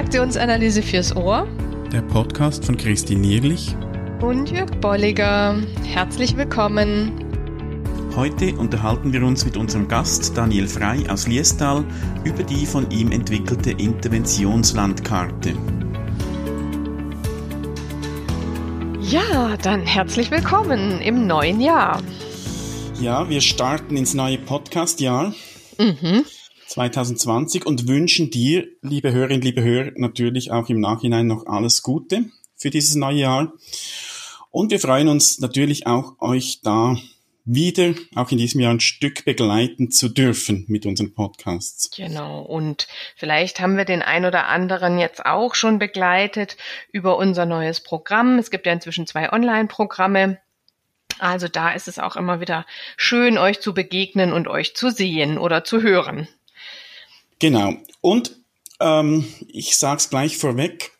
Transaktionsanalyse fürs Ohr. Der Podcast von Christine Nierlich und Jörg Bolliger. Herzlich willkommen. Heute unterhalten wir uns mit unserem Gast Daniel Frei aus Liestal über die von ihm entwickelte Interventionslandkarte. Ja, dann herzlich willkommen im neuen Jahr. Ja, wir starten ins neue Podcast-Jahr. Mhm. 2020 und wünschen dir, liebe Hörerinnen, liebe Hörer, natürlich auch im Nachhinein noch alles Gute für dieses neue Jahr. Und wir freuen uns natürlich auch, euch da wieder auch in diesem Jahr ein Stück begleiten zu dürfen mit unseren Podcasts. Genau. Und vielleicht haben wir den ein oder anderen jetzt auch schon begleitet über unser neues Programm. Es gibt ja inzwischen zwei Online-Programme. Also da ist es auch immer wieder schön, euch zu begegnen und euch zu sehen oder zu hören. Genau. Und ähm, ich sage es gleich vorweg.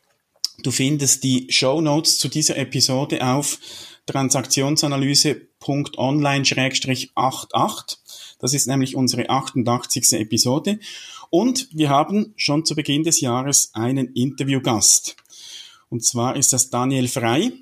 Du findest die Show Notes zu dieser Episode auf transaktionsanalyse.online-88. Das ist nämlich unsere 88. Episode. Und wir haben schon zu Beginn des Jahres einen Interviewgast. Und zwar ist das Daniel Frei.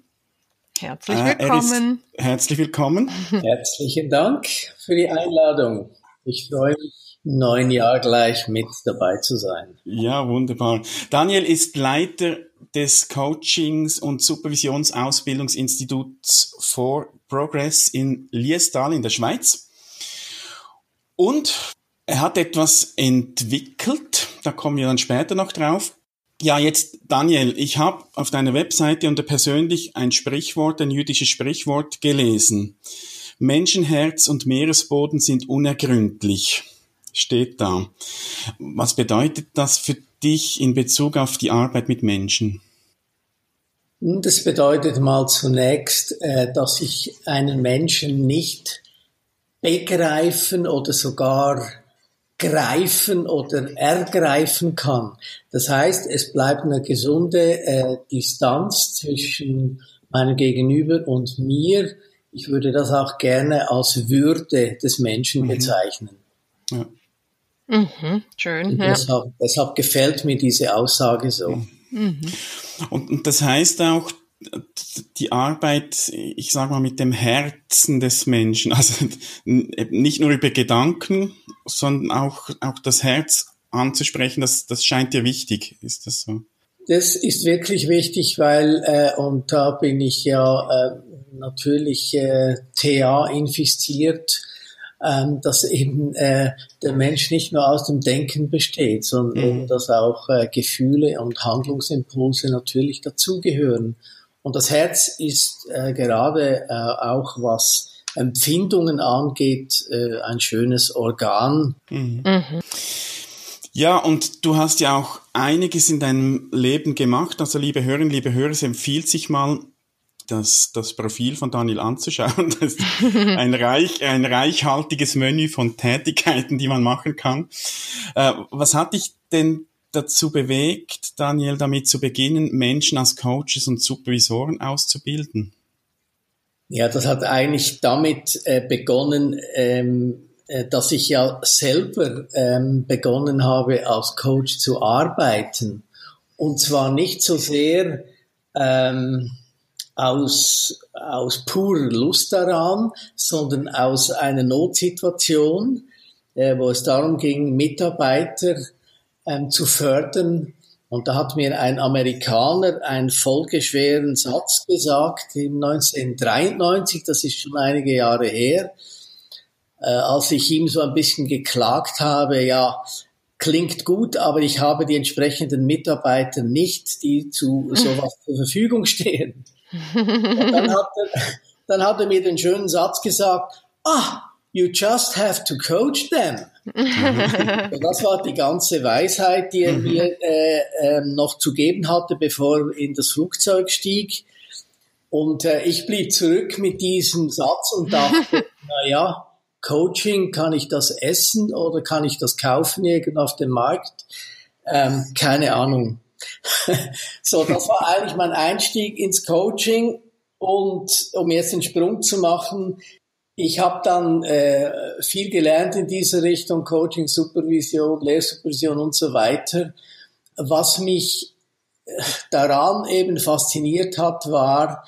Herzlich willkommen. Äh, herzlich willkommen. Herzlichen Dank für die Einladung. Ich freue mich neun Jahr gleich mit dabei zu sein. Ja, wunderbar. Daniel ist Leiter des Coachings- und Supervisionsausbildungsinstituts for Progress in Liestal in der Schweiz. Und er hat etwas entwickelt, da kommen wir dann später noch drauf. Ja, jetzt Daniel, ich habe auf deiner Webseite unter persönlich ein Sprichwort, ein jüdisches Sprichwort gelesen. Menschenherz und Meeresboden sind unergründlich steht da. Was bedeutet das für dich in Bezug auf die Arbeit mit Menschen? Das bedeutet mal zunächst, äh, dass ich einen Menschen nicht begreifen oder sogar greifen oder ergreifen kann. Das heißt, es bleibt eine gesunde äh, Distanz zwischen meinem Gegenüber und mir. Ich würde das auch gerne als Würde des Menschen mhm. bezeichnen. Ja. Mhm, schön. Ja. Deshalb, deshalb, gefällt mir diese Aussage so. Mhm. Und, und das heißt auch, die Arbeit, ich sage mal, mit dem Herzen des Menschen, also nicht nur über Gedanken, sondern auch, auch das Herz anzusprechen, das, das scheint dir wichtig, ist das so? Das ist wirklich wichtig, weil, äh, und da bin ich ja äh, natürlich äh, TA infiziert, ähm, dass eben äh, der Mensch nicht nur aus dem Denken besteht, sondern mhm. dass auch äh, Gefühle und Handlungsimpulse natürlich dazugehören. Und das Herz ist äh, gerade äh, auch was Empfindungen angeht, äh, ein schönes Organ. Mhm. Mhm. Ja, und du hast ja auch einiges in deinem Leben gemacht. Also liebe Hörerinnen, liebe Hörer, es empfiehlt sich mal, das, das Profil von Daniel anzuschauen. Das ist ein, reich, ein reichhaltiges Menü von Tätigkeiten, die man machen kann. Äh, was hat dich denn dazu bewegt, Daniel, damit zu beginnen, Menschen als Coaches und Supervisoren auszubilden? Ja, das hat eigentlich damit äh, begonnen, ähm, äh, dass ich ja selber ähm, begonnen habe, als Coach zu arbeiten. Und zwar nicht so sehr ähm, aus, aus purer Lust daran, sondern aus einer Notsituation, äh, wo es darum ging, Mitarbeiter ähm, zu fördern. Und da hat mir ein Amerikaner einen folgeschweren Satz gesagt in 1993, das ist schon einige Jahre her, äh, als ich ihm so ein bisschen geklagt habe, ja, klingt gut, aber ich habe die entsprechenden Mitarbeiter nicht, die zu sowas zur Verfügung stehen. Und dann hat, er, dann hat er mir den schönen Satz gesagt, ah, you just have to coach them. Und das war die ganze Weisheit, die er mhm. mir äh, äh, noch zu geben hatte, bevor er in das Flugzeug stieg. Und äh, ich blieb zurück mit diesem Satz und dachte, na ja, Coaching, kann ich das essen oder kann ich das kaufen irgendwo auf dem Markt? Ähm, keine Ahnung. so, das war eigentlich mein Einstieg ins Coaching. Und um jetzt den Sprung zu machen, ich habe dann äh, viel gelernt in dieser Richtung, Coaching, Supervision, Lehrsupervision und so weiter. was mich äh, daran eben fasziniert hat, war,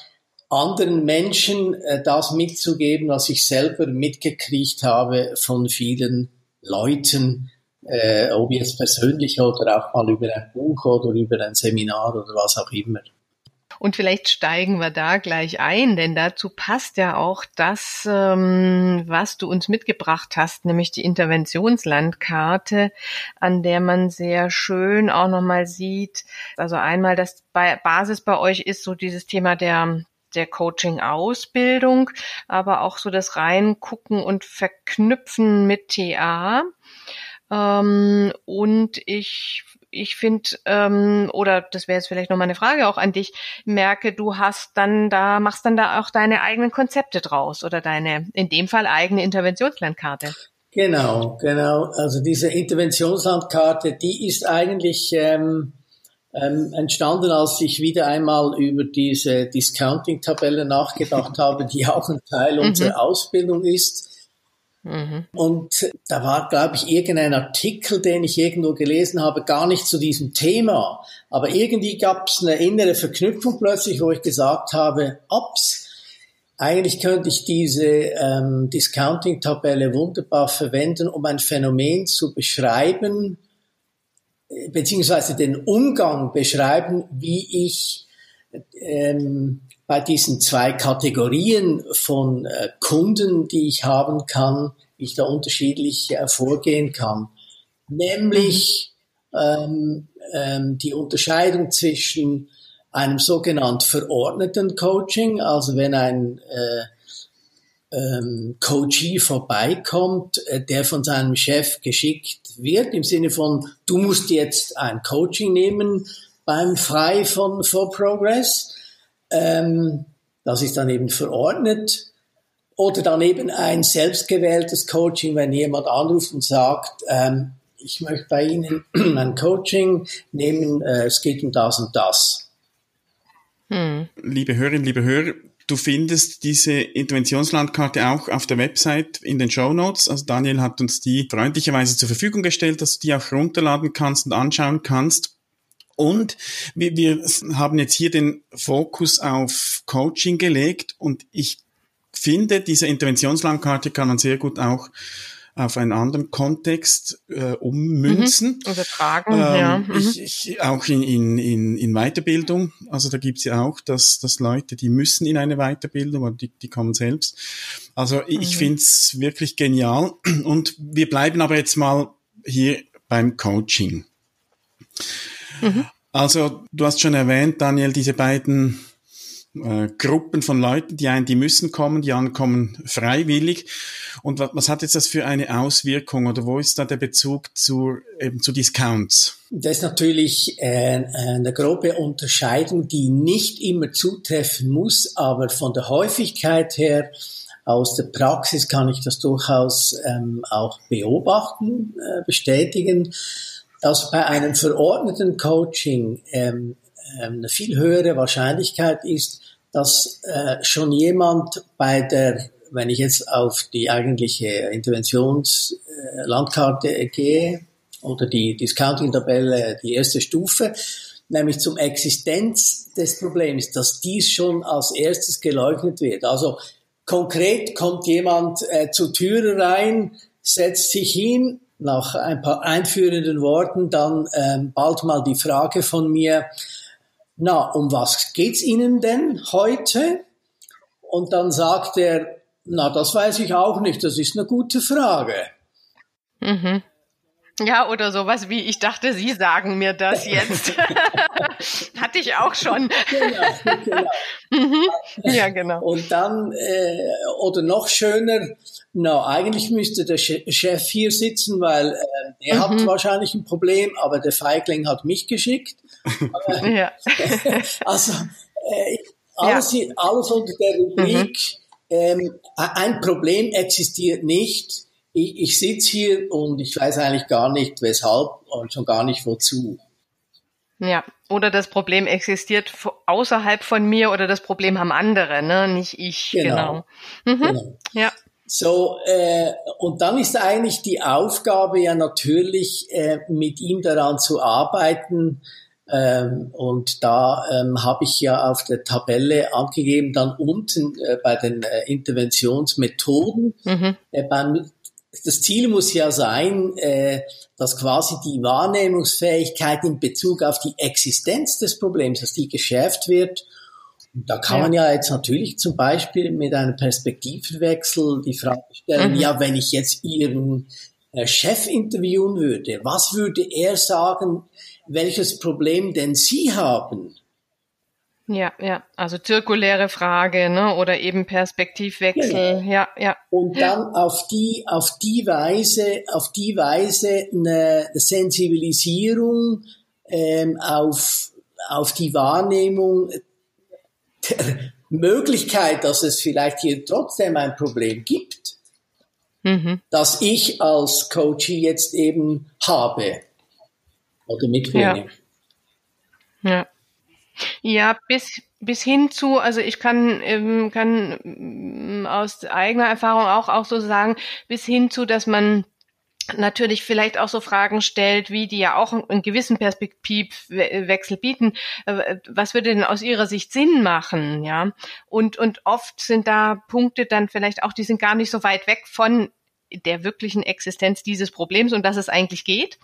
anderen Menschen äh, das mitzugeben, was ich selber mitgekriegt habe von vielen Leuten, äh, ob jetzt persönlich oder auch mal über ein Buch oder über ein Seminar oder was auch immer. Und vielleicht steigen wir da gleich ein, denn dazu passt ja auch das, ähm, was du uns mitgebracht hast, nämlich die Interventionslandkarte, an der man sehr schön auch nochmal sieht, also einmal das Basis bei euch ist so dieses Thema der der Coaching-Ausbildung, aber auch so das Reingucken und Verknüpfen mit TA. Ähm, und ich ich finde, ähm, oder das wäre jetzt vielleicht noch mal eine Frage auch an dich, merke, du hast dann da, machst dann da auch deine eigenen Konzepte draus oder deine, in dem Fall eigene Interventionslandkarte. Genau, genau. Also diese Interventionslandkarte, die ist eigentlich ähm, ähm, entstanden, als ich wieder einmal über diese Discounting-Tabelle nachgedacht habe, die auch ein Teil mhm. unserer Ausbildung ist. Mhm. Und da war, glaube ich, irgendein Artikel, den ich irgendwo gelesen habe, gar nicht zu diesem Thema. Aber irgendwie gab es eine innere Verknüpfung plötzlich, wo ich gesagt habe, ups, eigentlich könnte ich diese ähm, Discounting-Tabelle wunderbar verwenden, um ein Phänomen zu beschreiben, beziehungsweise den Umgang beschreiben, wie ich ähm, bei diesen zwei Kategorien von äh, Kunden, die ich haben kann, ich da unterschiedlich äh, vorgehen kann. Nämlich ähm, ähm, die Unterscheidung zwischen einem sogenannten verordneten Coaching, also wenn ein äh, ähm, Coachee vorbeikommt, äh, der von seinem Chef geschickt wird, im Sinne von, du musst jetzt ein Coaching nehmen beim Frei von For Progress. Ähm, das ist dann eben verordnet. Oder dann eben ein selbstgewähltes Coaching, wenn jemand anruft und sagt, ähm, ich möchte bei Ihnen ein Coaching nehmen, äh, es geht um das und das. Hm. Liebe Hörerinnen, liebe Hörer, Du findest diese Interventionslandkarte auch auf der Website in den Show Notes. Also Daniel hat uns die freundlicherweise zur Verfügung gestellt, dass du die auch runterladen kannst und anschauen kannst. Und wir, wir haben jetzt hier den Fokus auf Coaching gelegt und ich finde, diese Interventionslandkarte kann man sehr gut auch auf einen anderen Kontext äh, ummünzen. Mhm. Übertragen, ähm, ja. Mhm. Ich, ich, auch in, in, in, in Weiterbildung. Also da gibt's ja auch, dass, dass Leute, die müssen in eine Weiterbildung oder die, die kommen selbst. Also ich, mhm. ich finde es wirklich genial. Und wir bleiben aber jetzt mal hier beim Coaching. Mhm. Also du hast schon erwähnt, Daniel, diese beiden äh, Gruppen von Leuten, die einen, die müssen kommen, die anderen kommen freiwillig. Und was, was hat jetzt das für eine Auswirkung oder wo ist da der Bezug zu, eben zu Discounts? Das ist natürlich äh, eine grobe Unterscheidung, die nicht immer zutreffen muss, aber von der Häufigkeit her aus der Praxis kann ich das durchaus ähm, auch beobachten, äh, bestätigen, dass bei einem verordneten Coaching ähm, ähm, eine viel höhere Wahrscheinlichkeit ist, dass äh, schon jemand bei der, wenn ich jetzt auf die eigentliche Interventionslandkarte äh, gehe oder die Discounting-Tabelle, die erste Stufe, nämlich zum Existenz des Problems, dass dies schon als erstes geleugnet wird. Also konkret kommt jemand äh, zur Türe rein, setzt sich hin, nach ein paar einführenden Worten dann ähm, bald mal die Frage von mir, na, um was geht's Ihnen denn heute? Und dann sagt er, na, das weiß ich auch nicht, das ist eine gute Frage. Mhm. Ja, oder sowas wie, ich dachte, Sie sagen mir das jetzt. Hatte ich auch schon. Genau, genau. Mhm. Ja, genau. Und dann, äh, oder noch schöner, na, eigentlich müsste der Chef hier sitzen, weil äh, er mhm. hat wahrscheinlich ein Problem, aber der Feigling hat mich geschickt. ja. also äh, alles, ja. alles unter der Rubrik, mhm. ähm, ein Problem existiert nicht. Ich, ich sitze hier und ich weiß eigentlich gar nicht weshalb und schon gar nicht wozu. Ja, oder das Problem existiert außerhalb von mir oder das Problem haben andere, ne? nicht ich. Genau. genau. Mhm. genau. Ja. So, äh, und dann ist eigentlich die Aufgabe ja natürlich, äh, mit ihm daran zu arbeiten. Ähm, und da ähm, habe ich ja auf der Tabelle angegeben, dann unten äh, bei den äh, Interventionsmethoden. Mhm. Äh, beim, das Ziel muss ja sein, äh, dass quasi die Wahrnehmungsfähigkeit in Bezug auf die Existenz des Problems, dass die geschärft wird da kann ja. man ja jetzt natürlich zum Beispiel mit einem Perspektivwechsel die Frage stellen, mhm. ja, wenn ich jetzt Ihren äh, Chef interviewen würde, was würde er sagen, welches Problem denn Sie haben? Ja, ja, also zirkuläre Frage, ne, oder eben Perspektivwechsel, genau. ja, ja. Und dann auf die, auf die Weise, auf die Weise eine Sensibilisierung ähm, auf, auf die Wahrnehmung der Möglichkeit, dass es vielleicht hier trotzdem ein Problem gibt, mhm. das ich als Coachie jetzt eben habe oder mitbringe. Ja. ja. Ja, bis, bis hin zu, also ich kann, ähm, kann ähm, aus eigener Erfahrung auch, auch so sagen, bis hin zu, dass man natürlich vielleicht auch so Fragen stellt, wie die ja auch einen gewissen Perspektivwechsel bieten. Äh, was würde denn aus Ihrer Sicht Sinn machen, ja? Und, und oft sind da Punkte dann vielleicht auch, die sind gar nicht so weit weg von der wirklichen Existenz dieses Problems und dass es eigentlich geht,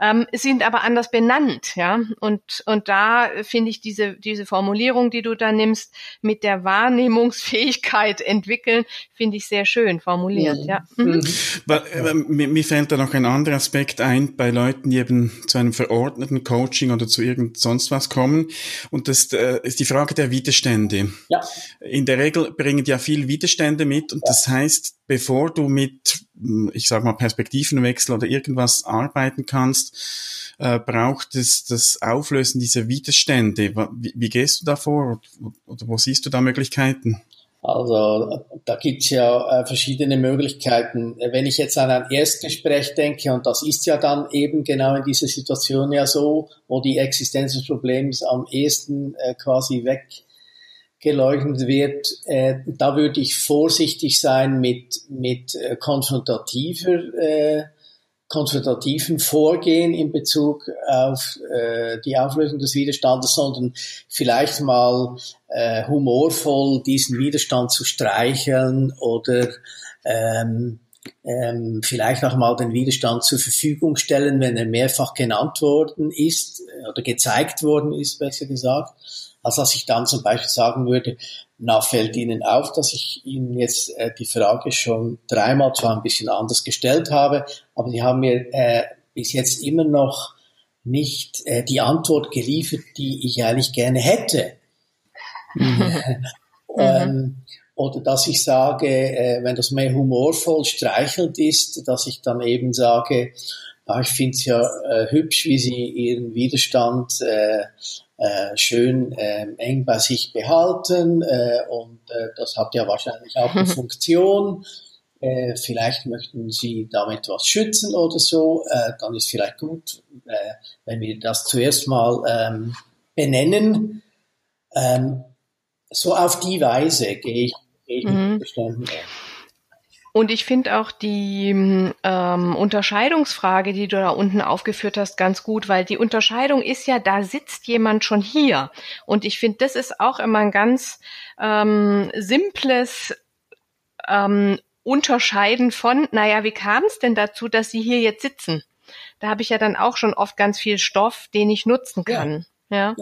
ähm, sind aber anders benannt, ja. Und, und da finde ich diese, diese Formulierung, die du da nimmst, mit der Wahrnehmungsfähigkeit entwickeln, finde ich sehr schön formuliert, ja. ja. Mhm. mhm. Mir, mir fällt da noch ein anderer Aspekt ein, bei Leuten, die eben zu einem verordneten Coaching oder zu irgend sonst was kommen. Und das äh, ist die Frage der Widerstände. Ja. In der Regel bringen die ja viel Widerstände mit und ja. das heißt, bevor du mit, ich sag mal, Perspektivenwechsel oder irgendwas arbeiten kannst, äh, braucht es das Auflösen dieser Widerstände. Wie, wie gehst du da vor oder wo siehst du da Möglichkeiten? Also da gibt's ja äh, verschiedene Möglichkeiten. Wenn ich jetzt an ein Erstgespräch denke, und das ist ja dann eben genau in dieser Situation ja so, wo die Existenz des Problems am ehesten äh, quasi weg geleugnet wird, äh, da würde ich vorsichtig sein mit, mit äh, konfrontativer, äh, konfrontativen Vorgehen in Bezug auf äh, die Auflösung des Widerstandes, sondern vielleicht mal äh, humorvoll diesen Widerstand zu streicheln oder ähm, ähm, vielleicht auch mal den Widerstand zur Verfügung stellen, wenn er mehrfach genannt worden ist oder gezeigt worden ist, besser gesagt als dass ich dann zum Beispiel sagen würde, na, fällt Ihnen auf, dass ich Ihnen jetzt äh, die Frage schon dreimal zwar ein bisschen anders gestellt habe, aber Sie haben mir äh, bis jetzt immer noch nicht äh, die Antwort geliefert, die ich eigentlich gerne hätte. Mhm. ähm, oder dass ich sage, äh, wenn das mehr humorvoll streichelnd ist, dass ich dann eben sage, ja, ich finde es ja äh, hübsch, wie Sie Ihren Widerstand äh, äh, schön äh, eng bei sich behalten äh, und äh, das hat ja wahrscheinlich auch eine Funktion. Äh, vielleicht möchten Sie damit was schützen oder so, äh, dann ist vielleicht gut, äh, wenn wir das zuerst mal ähm, benennen. Ähm, so auf die Weise gehe ich, gehe ich mhm. mit Beständen und ich finde auch die ähm, Unterscheidungsfrage, die du da unten aufgeführt hast, ganz gut, weil die Unterscheidung ist ja, da sitzt jemand schon hier. Und ich finde, das ist auch immer ein ganz ähm, simples ähm, Unterscheiden von, naja, wie kam es denn dazu, dass sie hier jetzt sitzen? Da habe ich ja dann auch schon oft ganz viel Stoff, den ich nutzen kann. Ja. Ja.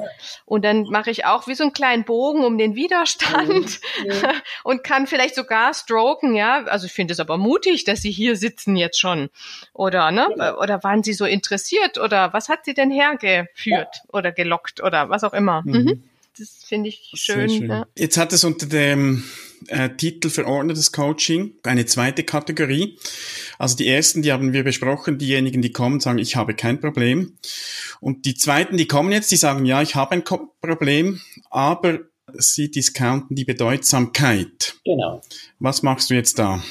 Und dann mache ich auch wie so einen kleinen Bogen um den Widerstand mhm. und kann vielleicht sogar stroken, ja. Also ich finde es aber mutig, dass Sie hier sitzen jetzt schon. Oder, ne? Ja. Oder waren Sie so interessiert oder was hat Sie denn hergeführt ja. oder gelockt oder was auch immer. Mhm. Das finde ich schön. schön. Ja. Jetzt hat es unter dem äh, Titel verordnetes Coaching eine zweite Kategorie. Also die ersten, die haben wir besprochen, diejenigen, die kommen, sagen, ich habe kein Problem. Und die zweiten, die kommen jetzt, die sagen, ja, ich habe ein Problem, aber sie discounten die Bedeutsamkeit. Genau. Was machst du jetzt da?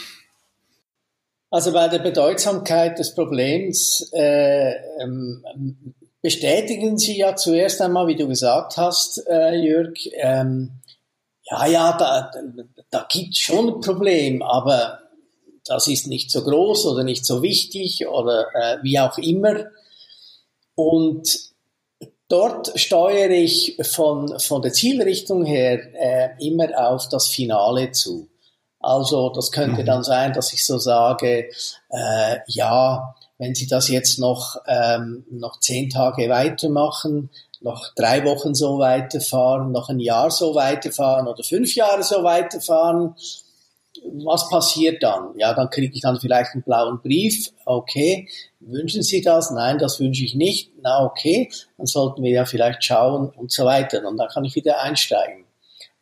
Also bei der Bedeutsamkeit des Problems äh, ähm, bestätigen Sie ja zuerst einmal, wie du gesagt hast, äh, Jörg, ähm, ja, ja, da, da gibt schon ein Problem, aber das ist nicht so groß oder nicht so wichtig oder äh, wie auch immer. Und dort steuere ich von, von der Zielrichtung her äh, immer auf das Finale zu. Also das könnte mhm. dann sein, dass ich so sage, äh, ja, wenn Sie das jetzt noch, ähm, noch zehn Tage weitermachen, noch drei Wochen so weiterfahren, noch ein Jahr so weiterfahren oder fünf Jahre so weiterfahren, was passiert dann? Ja, dann kriege ich dann vielleicht einen blauen Brief. Okay, wünschen Sie das? Nein, das wünsche ich nicht. Na okay, dann sollten wir ja vielleicht schauen und so weiter. Und dann kann ich wieder einsteigen.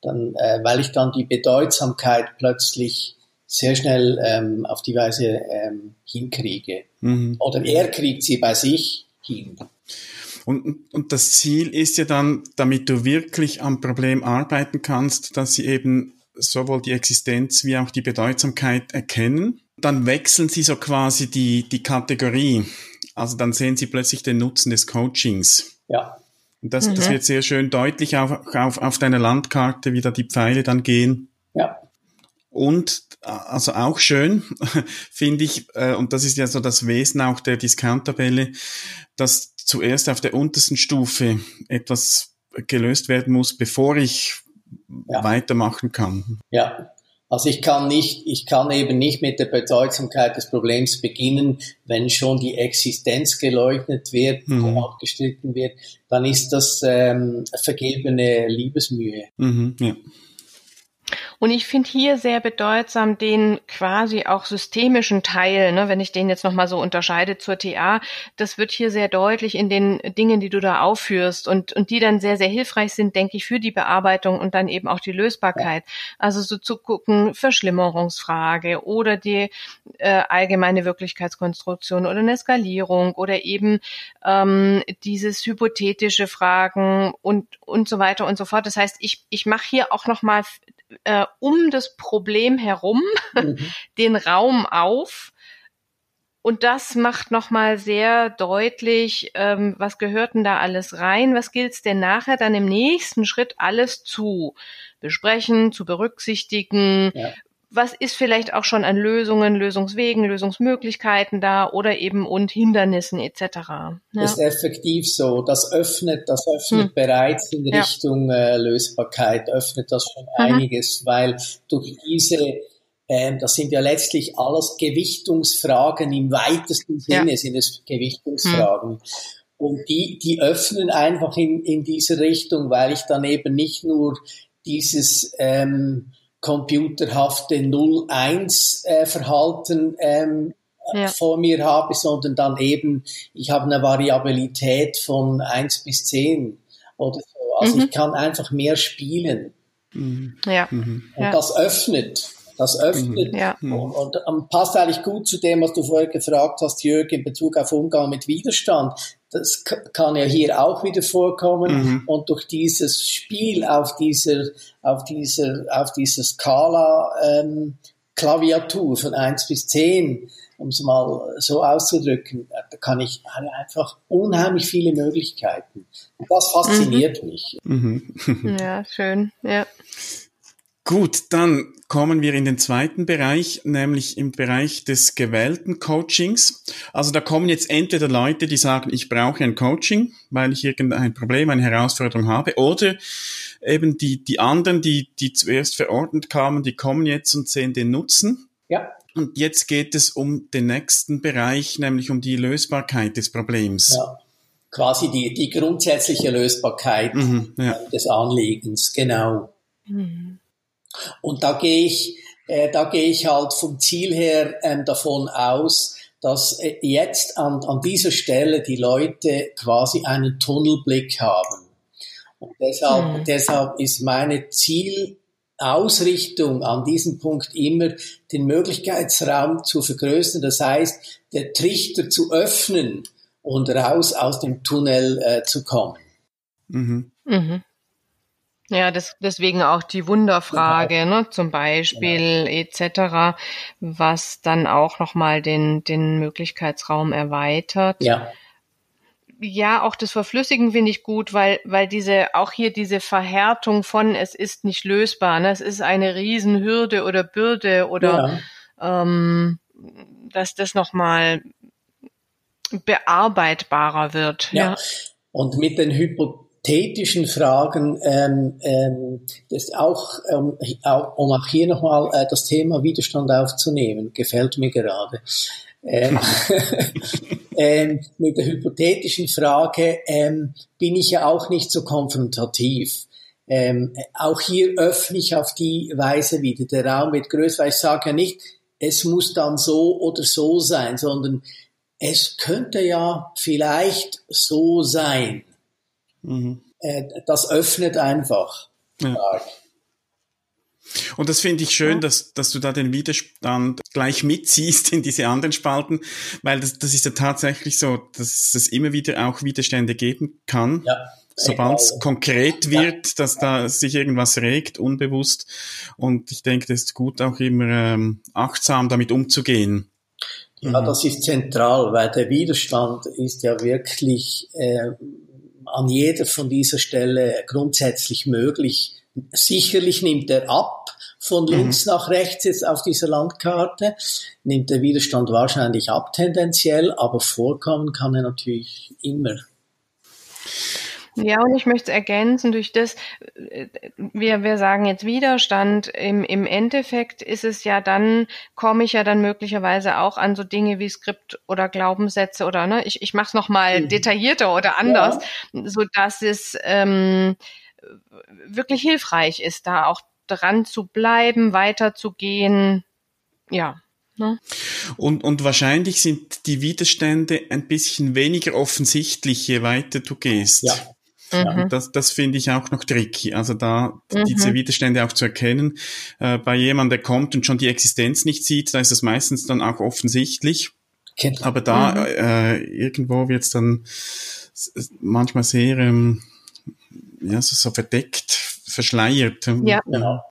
Dann, äh, weil ich dann die Bedeutsamkeit plötzlich sehr schnell ähm, auf die Weise ähm, hinkriege. Mhm. Oder er kriegt sie bei sich hin. Und, und das Ziel ist ja dann, damit du wirklich am Problem arbeiten kannst, dass sie eben sowohl die Existenz wie auch die Bedeutsamkeit erkennen. Dann wechseln sie so quasi die, die Kategorie. Also dann sehen sie plötzlich den Nutzen des Coachings. Ja. Und das, mhm. das wird sehr schön deutlich auf, auf, auf deiner Landkarte, wie da die Pfeile dann gehen. Und also auch schön, finde ich, äh, und das ist ja so das Wesen auch der Discount-Tabelle, dass zuerst auf der untersten Stufe etwas gelöst werden muss, bevor ich ja. weitermachen kann. Ja, also ich kann nicht, ich kann eben nicht mit der Bedeutsamkeit des Problems beginnen, wenn schon die Existenz geleugnet wird, mhm. abgestritten wird, dann ist das ähm, vergebene Liebesmühe. Mhm, ja. Und ich finde hier sehr bedeutsam den quasi auch systemischen Teil, ne, wenn ich den jetzt nochmal so unterscheide zur TA, das wird hier sehr deutlich in den Dingen, die du da aufführst und, und die dann sehr, sehr hilfreich sind, denke ich, für die Bearbeitung und dann eben auch die Lösbarkeit. Also so zu gucken, Verschlimmerungsfrage oder die äh, allgemeine Wirklichkeitskonstruktion oder eine Skalierung oder eben ähm, dieses hypothetische Fragen und, und so weiter und so fort. Das heißt, ich, ich mache hier auch nochmal äh, um das Problem herum mhm. den Raum auf. Und das macht nochmal sehr deutlich, ähm, was gehört denn da alles rein, was gilt es denn nachher dann im nächsten Schritt alles zu besprechen, zu berücksichtigen, ja was ist vielleicht auch schon an Lösungen, Lösungswegen, Lösungsmöglichkeiten da oder eben und Hindernissen etc. Ja. Das ist effektiv so. Das öffnet, das öffnet hm. bereits in ja. Richtung äh, Lösbarkeit, öffnet das schon mhm. einiges, weil durch diese ähm, das sind ja letztlich alles Gewichtungsfragen im weitesten Sinne ja. sind es Gewichtungsfragen. Hm. Und die, die öffnen einfach in, in diese Richtung, weil ich dann eben nicht nur dieses ähm, computerhafte 0-1-Verhalten äh, ähm, ja. vor mir habe, sondern dann eben, ich habe eine Variabilität von 1 bis 10 oder so. Also mhm. ich kann einfach mehr spielen. Mhm. Ja. Mhm. Und ja. das öffnet. Das öffnet mhm. ja. und, und, und, passt eigentlich gut zu dem, was du vorher gefragt hast, Jörg, in Bezug auf Umgang mit Widerstand. Das kann ja hier auch wieder vorkommen. Mhm. Und durch dieses Spiel auf dieser, auf dieser, auf dieser Skala, ähm, Klaviatur von eins bis zehn, um es mal so auszudrücken, da kann ich einfach unheimlich viele Möglichkeiten. Und das fasziniert mhm. mich. Mhm. ja, schön, ja. Gut, dann kommen wir in den zweiten Bereich, nämlich im Bereich des gewählten Coachings. Also da kommen jetzt entweder Leute, die sagen, ich brauche ein Coaching, weil ich irgendein Problem, eine Herausforderung habe, oder eben die, die anderen, die, die zuerst verordnet kamen, die kommen jetzt und sehen den Nutzen. Ja. Und jetzt geht es um den nächsten Bereich, nämlich um die Lösbarkeit des Problems. Ja quasi die, die grundsätzliche Lösbarkeit mhm, ja. des Anliegens, genau. Mhm. Und da gehe ich, äh, da gehe ich halt vom Ziel her ähm, davon aus, dass äh, jetzt an, an dieser Stelle die Leute quasi einen Tunnelblick haben. Und deshalb, mhm. deshalb ist meine Zielausrichtung an diesem Punkt immer, den Möglichkeitsraum zu vergrößern. Das heißt, der Trichter zu öffnen und raus aus dem Tunnel äh, zu kommen. Mhm. Mhm. Ja, das, deswegen auch die Wunderfrage, genau. ne, zum Beispiel genau. etc., was dann auch nochmal den, den Möglichkeitsraum erweitert. Ja. Ja, auch das Verflüssigen finde ich gut, weil, weil diese, auch hier diese Verhärtung von, es ist nicht lösbar, ne, es ist eine Riesenhürde oder Bürde oder, ähm, dass das nochmal bearbeitbarer wird. Ja. ja. Und mit den hypothetischen Fragen, ähm, ähm, das auch, ähm, um auch hier nochmal äh, das Thema Widerstand aufzunehmen, gefällt mir gerade. Ähm, ähm, mit der hypothetischen Frage ähm, bin ich ja auch nicht so konfrontativ. Ähm, auch hier öffne ich auf die Weise wieder. Der Raum wird größer, weil ich sage ja nicht, es muss dann so oder so sein, sondern es könnte ja vielleicht so sein. Mhm. Äh, das öffnet einfach. Ja. Und das finde ich schön, ja. dass, dass du da den Widerstand gleich mitziehst in diese anderen Spalten, weil das, das ist ja tatsächlich so, dass es immer wieder auch Widerstände geben kann. Ja. Sobald es konkret wird, dass da sich irgendwas regt, unbewusst. Und ich denke, das ist gut, auch immer ähm, achtsam damit umzugehen. Ja, mhm. das ist zentral, weil der Widerstand ist ja wirklich äh, an jeder von dieser Stelle grundsätzlich möglich. Sicherlich nimmt er ab von mhm. links mhm. nach rechts jetzt auf dieser Landkarte, nimmt der Widerstand wahrscheinlich ab tendenziell, aber vorkommen kann er natürlich immer. Ja, und ich möchte es ergänzen durch das, äh, wir, wir sagen jetzt Widerstand, im, im Endeffekt ist es ja dann, komme ich ja dann möglicherweise auch an so Dinge wie Skript oder Glaubenssätze oder ne, ich, ich mache es nochmal mhm. detaillierter oder anders, ja. so dass es ähm, wirklich hilfreich ist, da auch dran zu bleiben, weiterzugehen. Ja. Ne? Und, und wahrscheinlich sind die Widerstände ein bisschen weniger offensichtlich, je weiter du gehst. Ja. Mhm. Das, das finde ich auch noch tricky. Also da mhm. diese Widerstände auch zu erkennen. Äh, bei jemandem, der kommt und schon die Existenz nicht sieht, da ist es meistens dann auch offensichtlich. Okay. Aber da mhm. äh, irgendwo wird es dann manchmal sehr ähm, ja, so, so verdeckt, verschleiert. Ja, genau.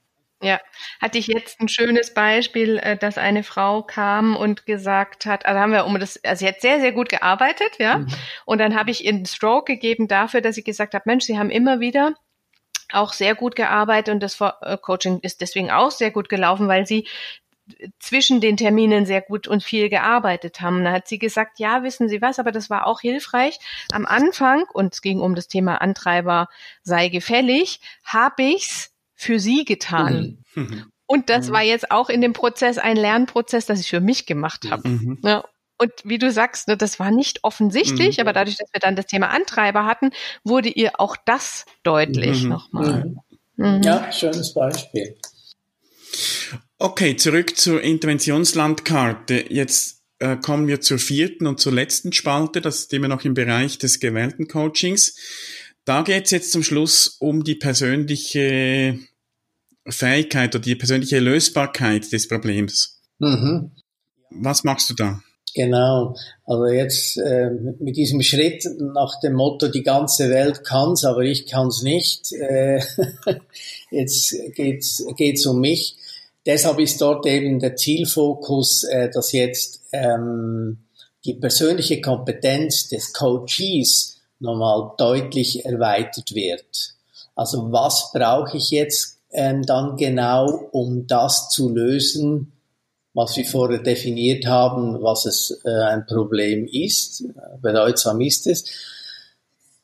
Ja, hatte ich jetzt ein schönes Beispiel, äh, dass eine Frau kam und gesagt hat, also haben wir um das, also sie hat sehr, sehr gut gearbeitet, ja. Mhm. Und dann habe ich ihr einen Stroke gegeben dafür, dass sie gesagt hat, Mensch, Sie haben immer wieder auch sehr gut gearbeitet und das äh, Coaching ist deswegen auch sehr gut gelaufen, weil sie zwischen den Terminen sehr gut und viel gearbeitet haben. Da hat sie gesagt, ja, wissen Sie was, aber das war auch hilfreich. Am Anfang, und es ging um das Thema Antreiber sei gefällig, habe ich's für sie getan. Mhm. Und das mhm. war jetzt auch in dem Prozess ein Lernprozess, das ich für mich gemacht habe. Mhm. Ja. Und wie du sagst, ne, das war nicht offensichtlich, mhm. aber dadurch, dass wir dann das Thema Antreiber hatten, wurde ihr auch das deutlich mhm. nochmal. Mhm. Ja, schönes Beispiel. Okay, zurück zur Interventionslandkarte. Jetzt äh, kommen wir zur vierten und zur letzten Spalte. Das ist immer noch im Bereich des gewählten Coachings. Da geht es jetzt zum Schluss um die persönliche Fähigkeit oder die persönliche Lösbarkeit des Problems. Mhm. Was machst du da? Genau, also jetzt äh, mit diesem Schritt nach dem Motto, die ganze Welt kann's, aber ich kann's nicht. Äh, jetzt geht's geht's um mich. Deshalb ist dort eben der Zielfokus, äh, dass jetzt ähm, die persönliche Kompetenz des Coaches nochmal deutlich erweitert wird. Also was brauche ich jetzt ähm, dann genau, um das zu lösen, was wir vorher definiert haben, was es äh, ein Problem ist, bedeutsam ist es.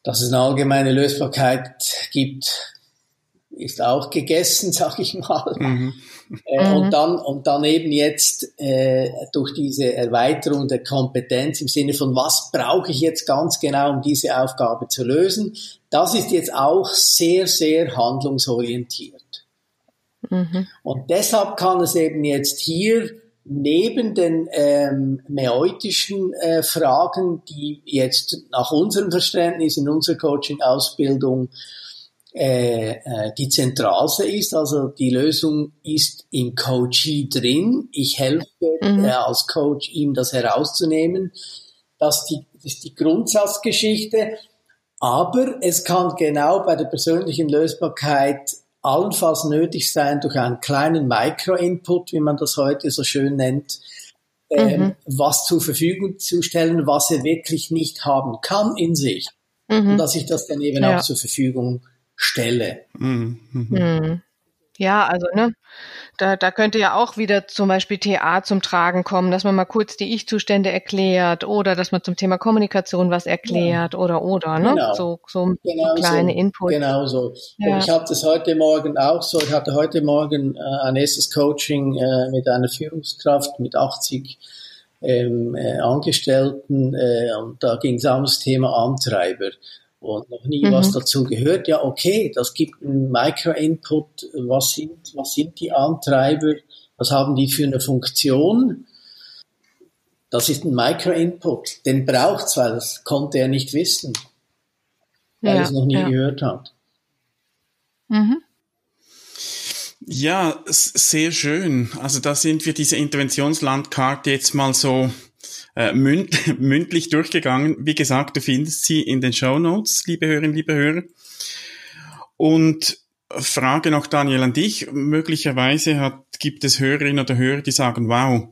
Dass es eine allgemeine Lösbarkeit gibt, ist auch gegessen, sag ich mal. Mhm. Äh, mhm. Und dann und dann eben jetzt äh, durch diese Erweiterung der Kompetenz im Sinne von was brauche ich jetzt ganz genau, um diese Aufgabe zu lösen, das ist jetzt auch sehr sehr handlungsorientiert. Mhm. Und deshalb kann es eben jetzt hier neben den ähm, mäeutischen äh, Fragen, die jetzt nach unserem Verständnis in unserer Coaching-Ausbildung äh, äh, die zentralste ist, also die Lösung ist im Coachee drin. Ich helfe mhm. äh, als Coach ihm das herauszunehmen. Das ist, die, das ist die Grundsatzgeschichte. Aber es kann genau bei der persönlichen Lösbarkeit allenfalls nötig sein, durch einen kleinen Micro-Input, wie man das heute so schön nennt, ähm, mhm. was zur Verfügung zu stellen, was er wirklich nicht haben kann in sich. Mhm. Und dass ich das dann eben ja. auch zur Verfügung stelle. Mhm. mhm. Ja, also ne, da, da könnte ja auch wieder zum Beispiel TA zum Tragen kommen, dass man mal kurz die Ich-Zustände erklärt oder dass man zum Thema Kommunikation was erklärt ja. oder oder ne, genau. so so genau kleine so. Inputs. Genau so. Ja. Und ich hatte das heute Morgen auch so. Ich hatte heute Morgen äh, ein erstes Coaching äh, mit einer Führungskraft mit 80 ähm, äh, Angestellten äh, und da ging es um das Thema Antreiber und noch nie mhm. was dazu gehört. Ja, okay, das gibt einen Micro-Input. Was sind, was sind die Antreiber? Was haben die für eine Funktion? Das ist ein Micro-Input. Den braucht's, weil das konnte er nicht wissen, weil ja, er es noch nie ja. gehört hat. Mhm. Ja, sehr schön. Also da sind wir diese Interventionslandkarte jetzt mal so äh, münd, mündlich durchgegangen. Wie gesagt, du findest sie in den Show Notes, liebe Hörerinnen, liebe Hörer. Und Frage noch, Daniel, an dich. Möglicherweise hat, gibt es Hörerinnen oder Hörer, die sagen, wow,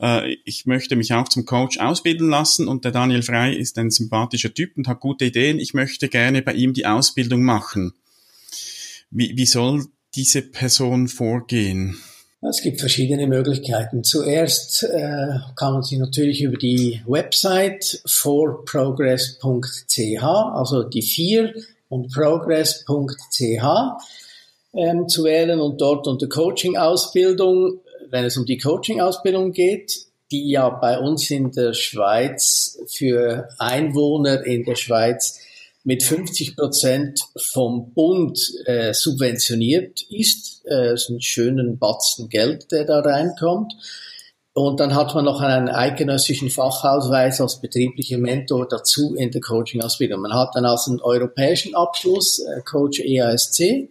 äh, ich möchte mich auch zum Coach ausbilden lassen und der Daniel Frei ist ein sympathischer Typ und hat gute Ideen. Ich möchte gerne bei ihm die Ausbildung machen. Wie, wie soll diese Person vorgehen? Es gibt verschiedene Möglichkeiten. Zuerst äh, kann man sich natürlich über die Website forprogress.ch, also die 4 und progress.ch ähm, zu wählen und dort unter Coaching-Ausbildung, wenn es um die Coaching-Ausbildung geht, die ja bei uns in der Schweiz für Einwohner in der Schweiz mit 50 Prozent vom Bund äh, subventioniert ist. Äh, ist ein schönen Batzen Geld, der da reinkommt. Und dann hat man noch einen eidgenössischen Fachausweis als betrieblicher Mentor dazu in der Coaching-Ausbildung. Man hat dann also einen europäischen Abschluss, äh, Coach EASC,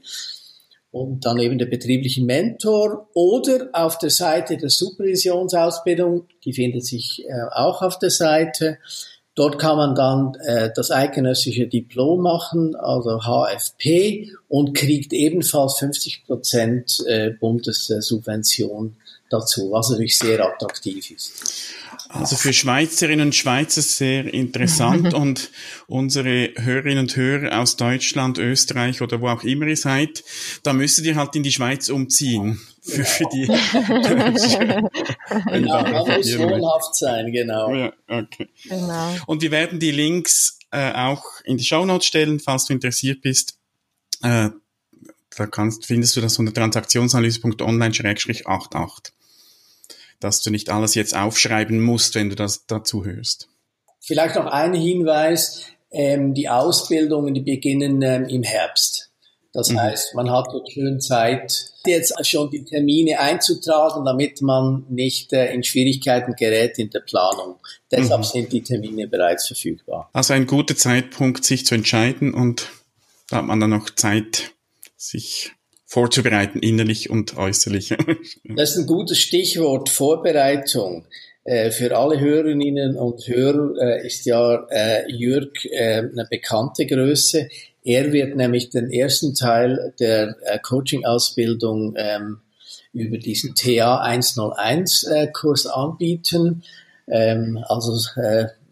und dann eben der betriebliche Mentor oder auf der Seite der Supervisionsausbildung, die findet sich äh, auch auf der Seite, Dort kann man dann äh, das eidgenössische Diplom machen, also HFP, und kriegt ebenfalls 50 Prozent äh, Bundessubvention dazu, was natürlich sehr attraktiv ist. Also für Schweizerinnen und Schweizer sehr interessant und unsere Hörerinnen und Hörer aus Deutschland, Österreich oder wo auch immer ihr seid, da müsstet ihr halt in die Schweiz umziehen. Für, für die genau, man muss wohnhaft sein, genau. Ja, okay. genau. Und wir werden die Links äh, auch in die Shownotes stellen, falls du interessiert bist. Äh, da kannst, findest du das unter transaktionsanalyse.online-88 dass du nicht alles jetzt aufschreiben musst, wenn du das dazu hörst. Vielleicht noch ein Hinweis, ähm, die Ausbildungen, die beginnen ähm, im Herbst. Das mhm. heißt, man hat dort schön Zeit, jetzt schon die Termine einzutragen, damit man nicht äh, in Schwierigkeiten gerät in der Planung. Deshalb mhm. sind die Termine bereits verfügbar. Also ein guter Zeitpunkt, sich zu entscheiden und da hat man dann noch Zeit, sich vorzubereiten, innerlich und äußerlich. das ist ein gutes Stichwort, Vorbereitung. Äh, für alle Hörerinnen und Hörer äh, ist ja äh, Jürg eine bekannte Größe. Er wird nämlich den ersten Teil der Coaching-Ausbildung ähm, über diesen TA 101-Kurs anbieten. Ähm, also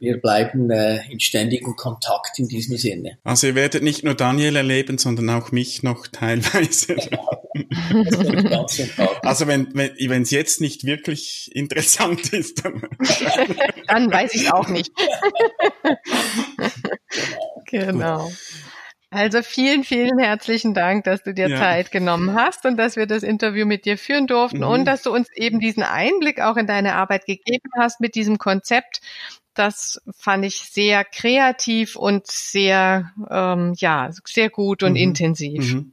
wir bleiben äh, in ständigem Kontakt in diesem Sinne. Also ihr werdet nicht nur Daniel erleben, sondern auch mich noch teilweise. Genau. also wenn wenn es jetzt nicht wirklich interessant ist, dann, dann weiß ich auch nicht. genau. genau. Also vielen, vielen herzlichen Dank, dass du dir ja. Zeit genommen hast und dass wir das Interview mit dir führen durften mhm. und dass du uns eben diesen Einblick auch in deine Arbeit gegeben hast mit diesem Konzept, das fand ich sehr kreativ und sehr, ähm, ja, sehr gut und mhm. intensiv. Mhm.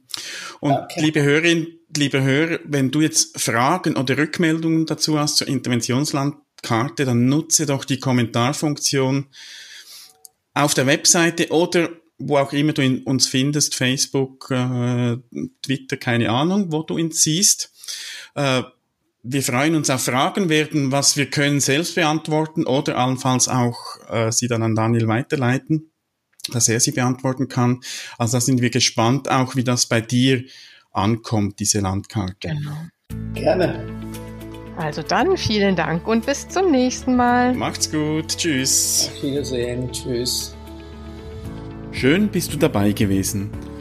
Und okay. liebe Hörerin, liebe Hörer, wenn du jetzt Fragen oder Rückmeldungen dazu hast zur Interventionslandkarte, dann nutze doch die Kommentarfunktion auf der Webseite oder wo auch immer du uns findest, Facebook, äh, Twitter, keine Ahnung, wo du ihn siehst. Äh, wir freuen uns auf Fragen, werden, was wir können, selbst beantworten oder allenfalls auch äh, sie dann an Daniel weiterleiten, dass er sie beantworten kann. Also da sind wir gespannt auch, wie das bei dir ankommt, diese Landkarte. Genau. Gerne. Also dann vielen Dank und bis zum nächsten Mal. Macht's gut. Tschüss. Auf Wiedersehen. Tschüss. Schön bist du dabei gewesen.